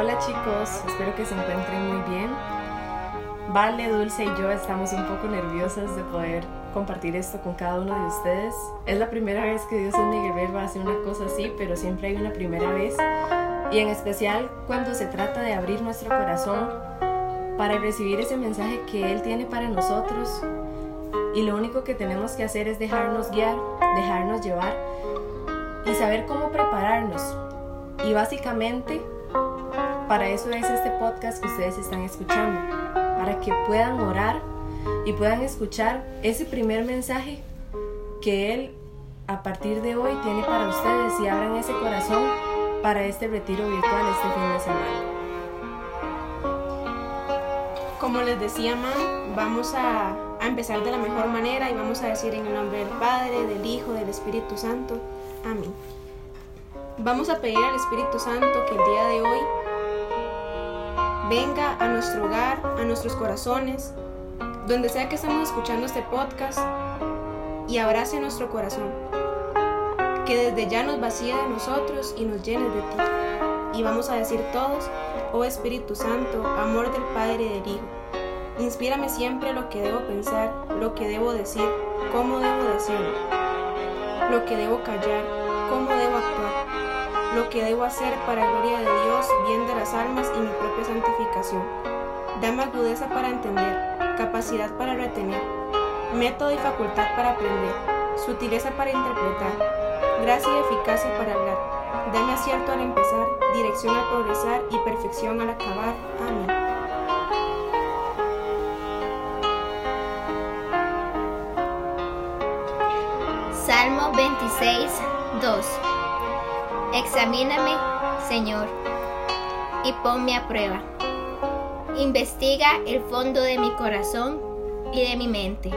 Hola chicos, espero que se encuentren muy bien. Vale, Dulce y yo estamos un poco nerviosas de poder compartir esto con cada uno de ustedes. Es la primera vez que Dios en mi guerrero hace una cosa así, pero siempre hay una primera vez. Y en especial cuando se trata de abrir nuestro corazón para recibir ese mensaje que Él tiene para nosotros. Y lo único que tenemos que hacer es dejarnos guiar, dejarnos llevar y saber cómo prepararnos. Y básicamente para eso es este podcast que ustedes están escuchando, para que puedan orar y puedan escuchar ese primer mensaje que Él a partir de hoy tiene para ustedes y abran ese corazón para este retiro virtual este fin de semana. Como les decía, Man, vamos a, a empezar de la mejor manera y vamos a decir en el nombre del Padre, del Hijo, del Espíritu Santo. Amén. Vamos a pedir al Espíritu Santo que el día de hoy venga a nuestro hogar, a nuestros corazones, donde sea que estemos escuchando este podcast y abrace nuestro corazón. Que desde ya nos vacíe de nosotros y nos llene de ti. Y vamos a decir todos, oh Espíritu Santo, amor del Padre y del Hijo, inspírame siempre lo que debo pensar, lo que debo decir, cómo debo decirlo, lo que debo callar, cómo debo lo que debo hacer para gloria de Dios, bien de las almas y mi propia santificación. Dame agudeza para entender, capacidad para retener, método y facultad para aprender, sutileza para interpretar, gracia y eficacia para hablar. Dame acierto al empezar, dirección al progresar y perfección al acabar. Amén. Salmo 26, 2 Examíname, Señor, y ponme a prueba. Investiga el fondo de mi corazón y de mi mente.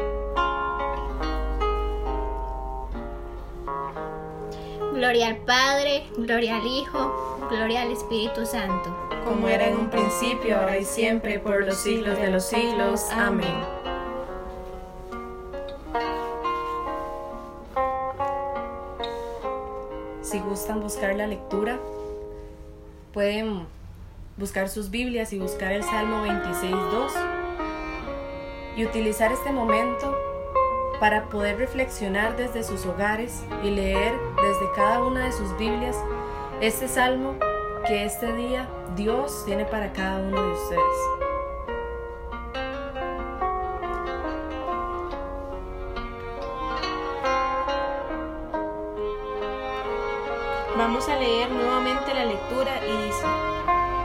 Gloria al Padre, gloria al Hijo, gloria al Espíritu Santo. Como era en un principio, ahora y siempre, por los siglos de los siglos. Amén. Si gustan buscar la lectura, pueden buscar sus Biblias y buscar el Salmo 26.2 y utilizar este momento para poder reflexionar desde sus hogares y leer desde cada una de sus Biblias este salmo que este día Dios tiene para cada uno de ustedes. Vamos a leer nuevamente la lectura y dice,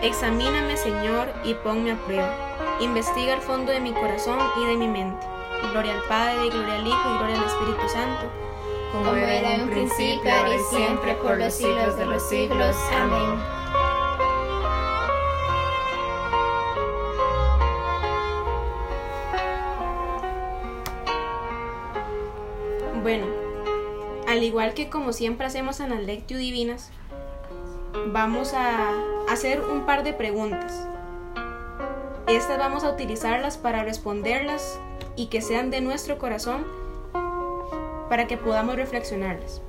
Examíname Señor y ponme a prueba, investiga el fondo de mi corazón y de mi mente. Gloria al Padre, y gloria al Hijo, y gloria al Espíritu Santo, como era en un principio, ahora y siempre, por los siglos de los siglos. Amén. Igual que como siempre hacemos en las Lectio Divinas, vamos a hacer un par de preguntas. Estas vamos a utilizarlas para responderlas y que sean de nuestro corazón para que podamos reflexionarlas.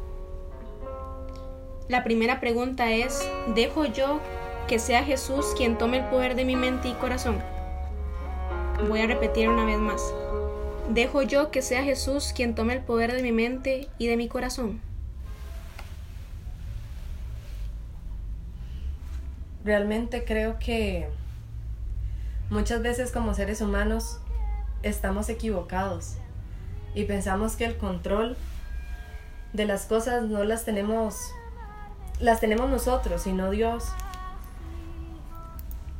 La primera pregunta es, ¿dejo yo que sea Jesús quien tome el poder de mi mente y corazón? Voy a repetir una vez más. ¿Dejo yo que sea Jesús quien tome el poder de mi mente y de mi corazón? Realmente creo que muchas veces como seres humanos estamos equivocados y pensamos que el control de las cosas no las tenemos las tenemos nosotros y no Dios.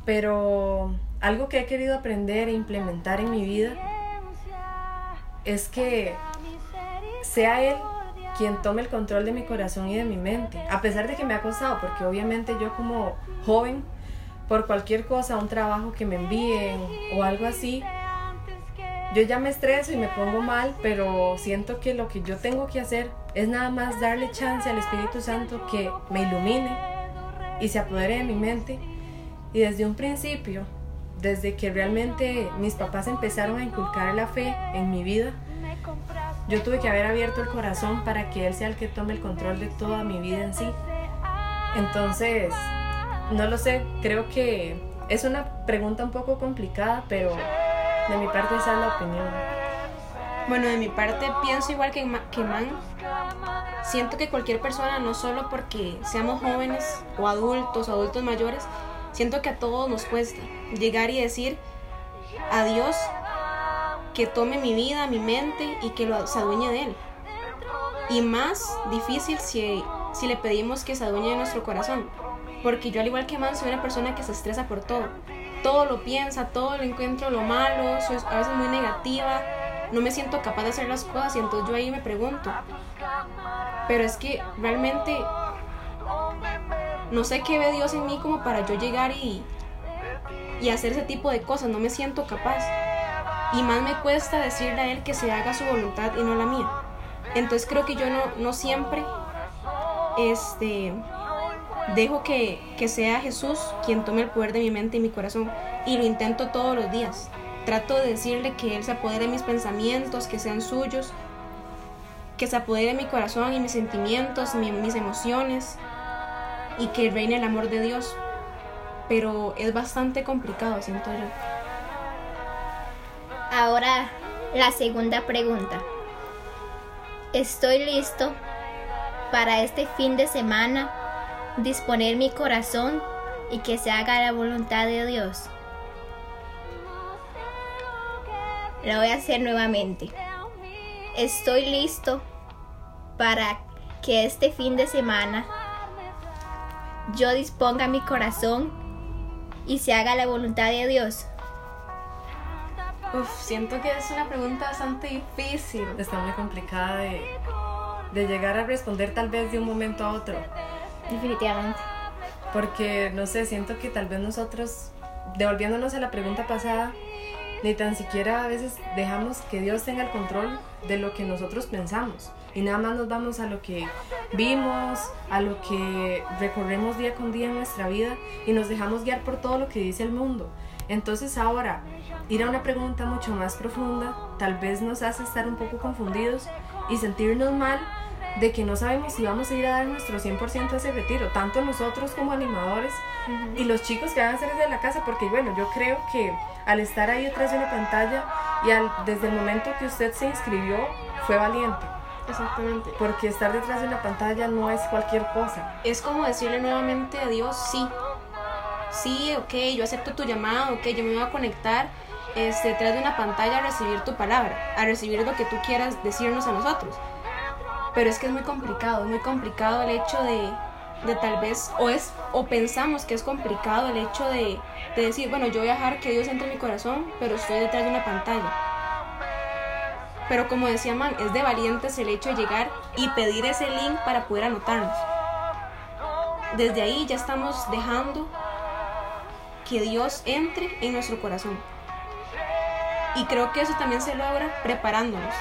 Pero algo que he querido aprender e implementar en mi vida es que sea Él quien tome el control de mi corazón y de mi mente, a pesar de que me ha costado, porque obviamente yo como joven, por cualquier cosa, un trabajo que me envíen o algo así, yo ya me estreso y me pongo mal, pero siento que lo que yo tengo que hacer es nada más darle chance al Espíritu Santo que me ilumine y se apodere de mi mente. Y desde un principio desde que realmente mis papás empezaron a inculcar la fe en mi vida, yo tuve que haber abierto el corazón para que Él sea el que tome el control de toda mi vida en sí. Entonces, no lo sé, creo que es una pregunta un poco complicada, pero de mi parte esa es la opinión. Bueno, de mi parte pienso igual que, que Man. Siento que cualquier persona, no solo porque seamos jóvenes o adultos adultos mayores, siento que a todos nos cuesta llegar y decir a Dios que tome mi vida, mi mente y que lo, se adueñe de Él. Y más difícil si, si le pedimos que se adueñe de nuestro corazón. Porque yo al igual que Man soy una persona que se estresa por todo. Todo lo piensa, todo lo encuentro lo malo, soy a veces muy negativa, no me siento capaz de hacer las cosas y entonces yo ahí me pregunto. Pero es que realmente no sé qué ve Dios en mí como para yo llegar y, y hacer ese tipo de cosas, no me siento capaz. Y más me cuesta decirle a Él que se haga su voluntad y no la mía. Entonces creo que yo no, no siempre este, dejo que, que sea Jesús quien tome el poder de mi mente y mi corazón. Y lo intento todos los días. Trato de decirle que Él se apodere de mis pensamientos, que sean suyos, que se apodere de mi corazón y mis sentimientos, mis emociones, y que reine el amor de Dios. Pero es bastante complicado, siento yo. Ahora la segunda pregunta. Estoy listo para este fin de semana disponer mi corazón y que se haga la voluntad de Dios. Lo voy a hacer nuevamente. Estoy listo para que este fin de semana yo disponga mi corazón y se haga la voluntad de Dios. Uf, siento que es una pregunta bastante difícil. Está muy complicada de, de llegar a responder tal vez de un momento a otro. Definitivamente. Porque, no sé, siento que tal vez nosotros, devolviéndonos a la pregunta pasada, ni tan siquiera a veces dejamos que Dios tenga el control de lo que nosotros pensamos y nada más nos vamos a lo que vimos, a lo que recorremos día con día en nuestra vida y nos dejamos guiar por todo lo que dice el mundo. Entonces ahora, ir a una pregunta mucho más profunda tal vez nos hace estar un poco confundidos y sentirnos mal de que no sabemos si vamos a ir a dar nuestro 100% a ese retiro, tanto nosotros como animadores y los chicos que van a hacer desde la casa, porque bueno, yo creo que al estar ahí detrás de una pantalla y al, desde el momento que usted se inscribió, fue valiente. Exactamente. Porque estar detrás de una pantalla no es cualquier cosa. Es como decirle nuevamente a Dios, sí, sí, ok, yo acepto tu llamado, ok, yo me voy a conectar este, detrás de una pantalla a recibir tu palabra, a recibir lo que tú quieras decirnos a nosotros. Pero es que es muy complicado, es muy complicado el hecho de, de tal vez, o, es, o pensamos que es complicado el hecho de, de decir, bueno, yo voy a dejar que Dios entre en mi corazón, pero estoy detrás de una pantalla. Pero como decía Man, es de valientes el hecho de llegar y pedir ese link para poder anotarnos. Desde ahí ya estamos dejando que Dios entre en nuestro corazón. Y creo que eso también se logra preparándonos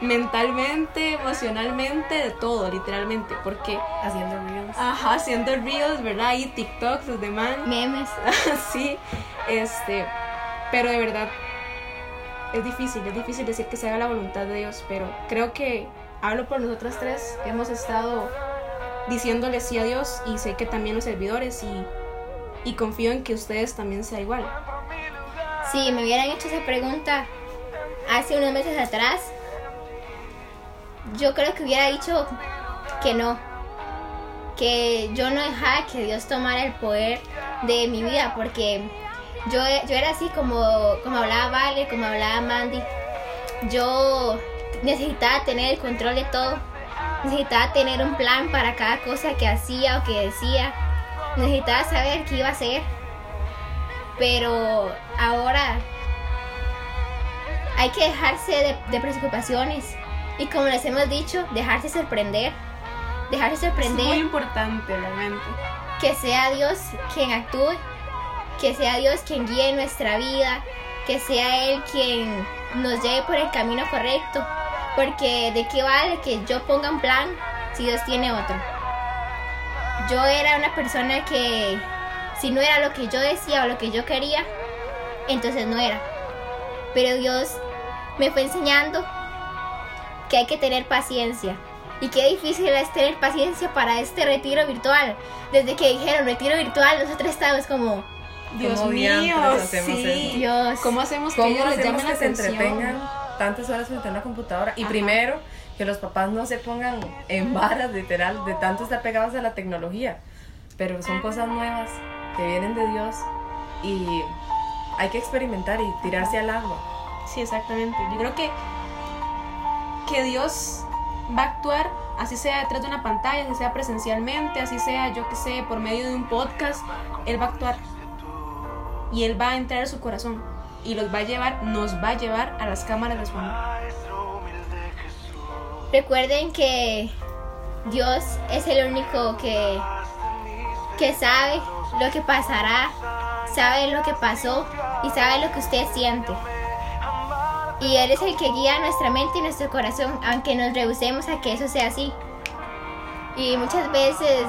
mentalmente, emocionalmente, de todo, literalmente, porque haciendo reels. Ajá, haciendo reels, ¿verdad? Y TikToks, los demás. Memes. sí, este, pero de verdad es difícil, es difícil decir que se haga la voluntad de Dios, pero creo que hablo por nosotras tres, hemos estado diciéndole sí a Dios y sé que también los servidores y, y confío en que ustedes también sea igual. Si me hubieran hecho esa pregunta hace unos meses atrás, yo creo que hubiera dicho que no, que yo no dejaba que Dios tomara el poder de mi vida, porque yo, yo era así como, como hablaba Vale, como hablaba Mandy. Yo necesitaba tener el control de todo, necesitaba tener un plan para cada cosa que hacía o que decía, necesitaba saber qué iba a hacer, pero ahora hay que dejarse de, de preocupaciones y como les hemos dicho, dejarse sorprender. Dejarse sorprender. Es muy importante, realmente. Que sea Dios quien actúe. Que sea Dios quien guíe nuestra vida. Que sea Él quien nos lleve por el camino correcto. Porque de qué vale que yo ponga un plan si Dios tiene otro. Yo era una persona que si no era lo que yo decía o lo que yo quería, entonces no era. Pero Dios me fue enseñando que hay que tener paciencia Y qué difícil es tener paciencia para este retiro virtual. Desde que dijeron retiro virtual, nosotros estábamos como, Dios ¿Cómo mío, hacemos sí. eso? Dios. ¿Cómo hacemos que ¿Cómo ellos les llamen la que se atención? entretengan tantas horas frente a una computadora? Y Ajá. primero, que los papás no se pongan en varas, literal, de tanto estar pegados a la tecnología. Pero son cosas nuevas que vienen de Dios y hay que experimentar y tirarse al agua. Sí, exactamente. Yo creo que, que Dios va a actuar, así sea detrás de una pantalla, así sea presencialmente, así sea, yo que sé, por medio de un podcast, Él va a actuar. Y Él va a entrar a su corazón. Y los va a llevar, nos va a llevar a las cámaras de su amor. Recuerden que Dios es el único que, que sabe lo que pasará, sabe lo que pasó y sabe lo que usted siente. Y Él es el que guía nuestra mente y nuestro corazón, aunque nos rehusemos a que eso sea así. Y muchas veces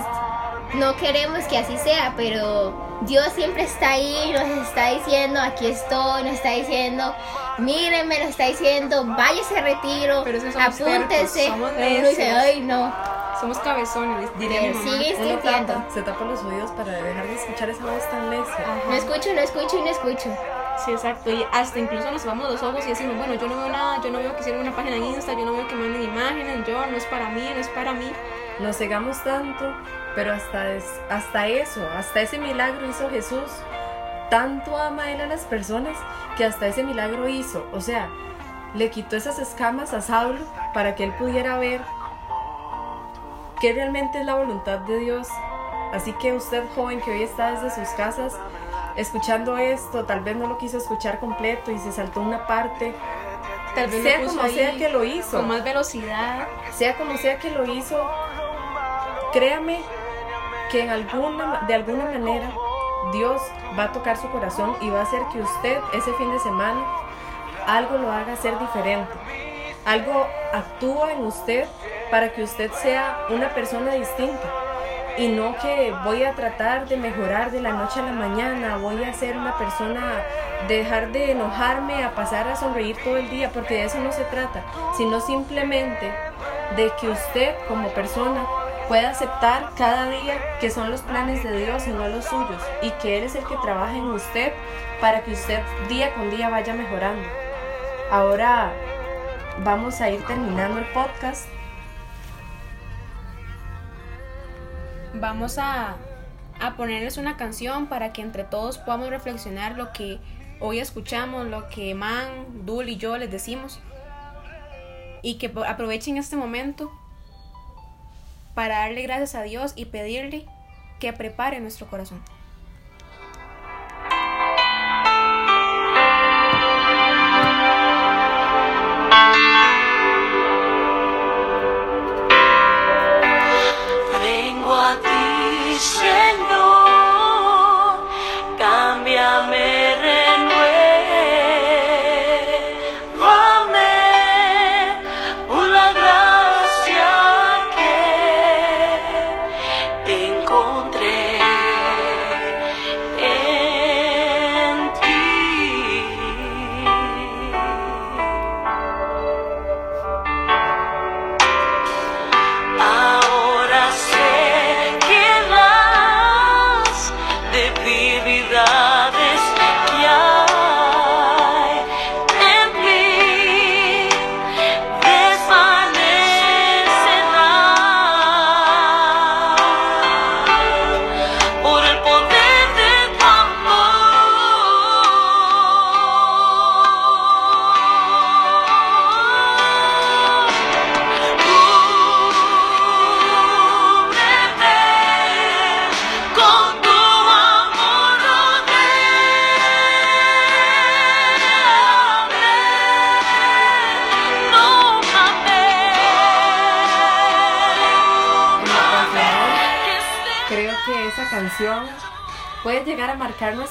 no queremos que así sea, pero Dios siempre está ahí, nos está diciendo, aquí estoy, nos está diciendo, mírenme, nos está diciendo, váyase a retiro, Pero eso somos apúntese. somos uno dice, ay no, Somos cabezones, diré mi mamá. Uno tapa- se tapa los oídos para dejar de escuchar esa voz tan necia. Ajá. No escucho, no escucho y no escucho. Sí, exacto. Y hasta incluso nos cerramos los ojos y decimos, bueno, yo no veo nada, yo no veo que hicieron una página en Insta, yo no veo que manden imágenes, yo, no es para mí, no es para mí. Nos cegamos tanto, pero hasta, es- hasta eso, hasta ese milagro hizo Jesús. Tanto ama Él a las personas que hasta ese milagro hizo. O sea, le quitó esas escamas a Saulo para que él pudiera ver qué realmente es la voluntad de Dios. Así que usted, joven, que hoy está desde sus casas, escuchando esto, tal vez no lo quiso escuchar completo y se saltó una parte, Tal vez sea lo puso como ahí sea que lo hizo. con más velocidad. sea como sea que lo hizo, créame que de alguna manera Dios va a tocar su corazón y va a hacer que usted ese fin de semana algo lo haga ser diferente. Algo actúa en usted para que usted sea una persona distinta. Y no que voy a tratar de mejorar de la noche a la mañana, voy a ser una persona, dejar de enojarme a pasar a sonreír todo el día, porque de eso no se trata, sino simplemente de que usted como persona pueda aceptar cada día que son los planes de Dios y no los suyos, y que Él es el que trabaja en usted para que usted día con día vaya mejorando. Ahora vamos a ir terminando el podcast. Vamos a, a ponerles una canción para que entre todos podamos reflexionar lo que hoy escuchamos, lo que Man, Dul y yo les decimos. Y que aprovechen este momento para darle gracias a Dios y pedirle que prepare nuestro corazón.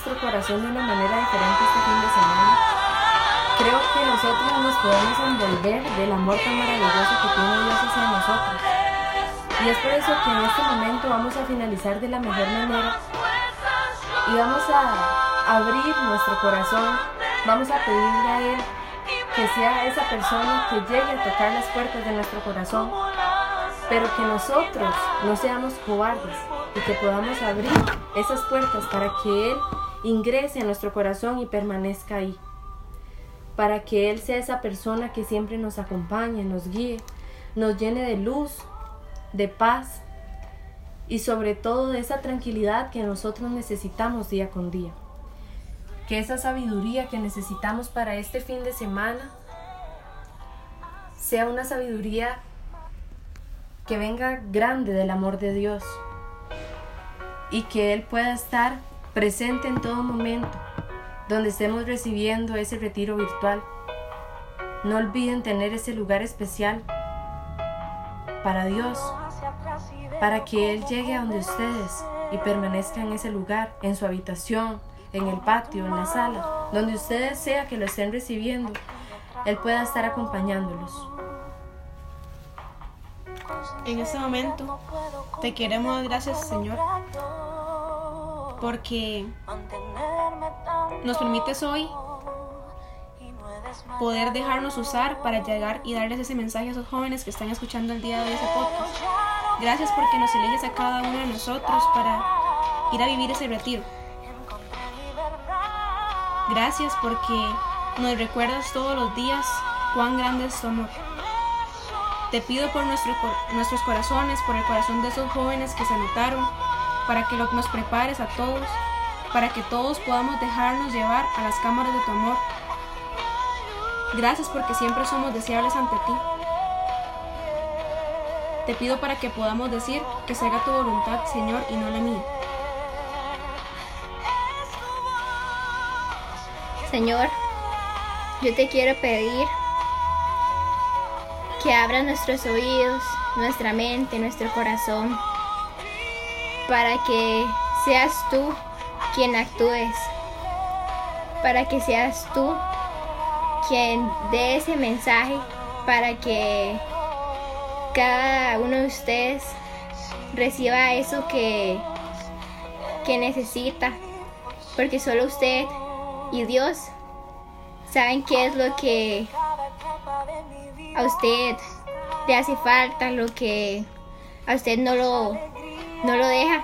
Nuestro corazón de una manera diferente este fin de semana. Creo que nosotros nos podemos envolver del amor tan maravilloso que tiene Dios hacia nosotros. Y es por eso que en este momento vamos a finalizar de la mejor manera y vamos a abrir nuestro corazón, vamos a pedirle a Él que sea esa persona que llegue a tocar las puertas de nuestro corazón pero que nosotros no seamos cobardes y que podamos abrir esas puertas para que Él ingrese a nuestro corazón y permanezca ahí. Para que Él sea esa persona que siempre nos acompañe, nos guíe, nos llene de luz, de paz y sobre todo de esa tranquilidad que nosotros necesitamos día con día. Que esa sabiduría que necesitamos para este fin de semana sea una sabiduría que venga grande del amor de Dios y que Él pueda estar presente en todo momento donde estemos recibiendo ese retiro virtual. No olviden tener ese lugar especial para Dios, para que Él llegue a donde ustedes y permanezca en ese lugar, en su habitación, en el patio, en la sala, donde ustedes sea que lo estén recibiendo, Él pueda estar acompañándolos. En este momento te queremos dar gracias, Señor, porque nos permites hoy poder dejarnos usar para llegar y darles ese mensaje a esos jóvenes que están escuchando el día de hoy ese podcast. Gracias porque nos eliges a cada uno de nosotros para ir a vivir ese retiro. Gracias porque nos recuerdas todos los días cuán grande es tu amor. Te pido por nuestro, nuestros corazones, por el corazón de esos jóvenes que se anotaron, para que nos prepares a todos, para que todos podamos dejarnos llevar a las cámaras de tu amor. Gracias porque siempre somos deseables ante ti. Te pido para que podamos decir que se haga tu voluntad, Señor, y no la mía. Señor, yo te quiero pedir que abra nuestros oídos, nuestra mente, nuestro corazón, para que seas tú quien actúes, para que seas tú quien dé ese mensaje, para que cada uno de ustedes reciba eso que, que necesita, porque solo usted y Dios saben qué es lo que a usted le hace falta, lo que a usted no lo, no lo deja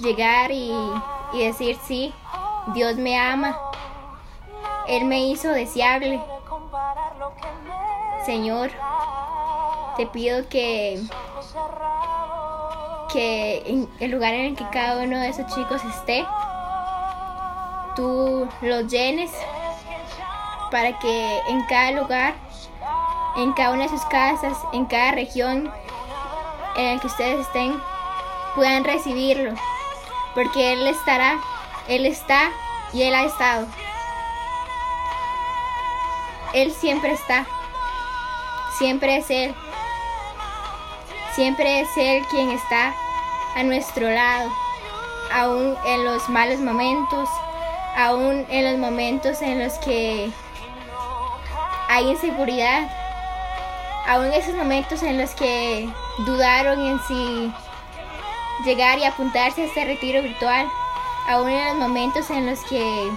llegar y, decir sí, Dios me ama, Él me hizo deseable. Señor, te pido que, que en el lugar en el que cada uno de esos chicos esté, tú los llenes para que en cada lugar, en cada una de sus casas, en cada región en el que ustedes estén, puedan recibirlo, porque Él estará, Él está y Él ha estado. Él siempre está, siempre es Él, siempre es Él quien está a nuestro lado, aún en los malos momentos, aún en los momentos en los que hay inseguridad, aún en esos momentos en los que dudaron en si llegar y apuntarse a este retiro virtual, aún en los momentos en los que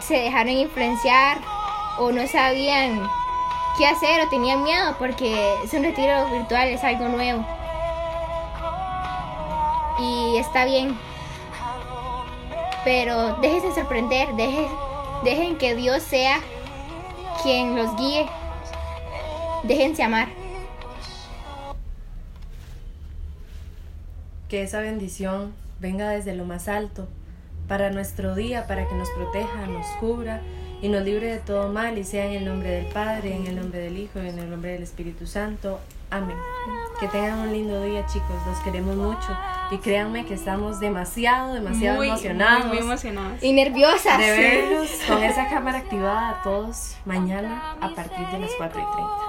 se dejaron influenciar o no sabían qué hacer o tenían miedo porque es un retiro virtual, es algo nuevo. Y está bien. Pero déjense sorprender, dejen, que Dios sea quien los guíe. Déjense amar. Que esa bendición venga desde lo más alto para nuestro día, para que nos proteja, nos cubra y nos libre de todo mal y sea en el nombre del Padre, en el nombre del Hijo y en el nombre del Espíritu Santo. Amén. Que tengan un lindo día chicos, los queremos mucho y créanme que estamos demasiado, demasiado Muy, emocionados. muy, muy emocionadas. Y nerviosas. de verlos con esa cámara activada a todos mañana a partir de las 4 y 30.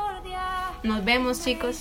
Nos vemos, chicos.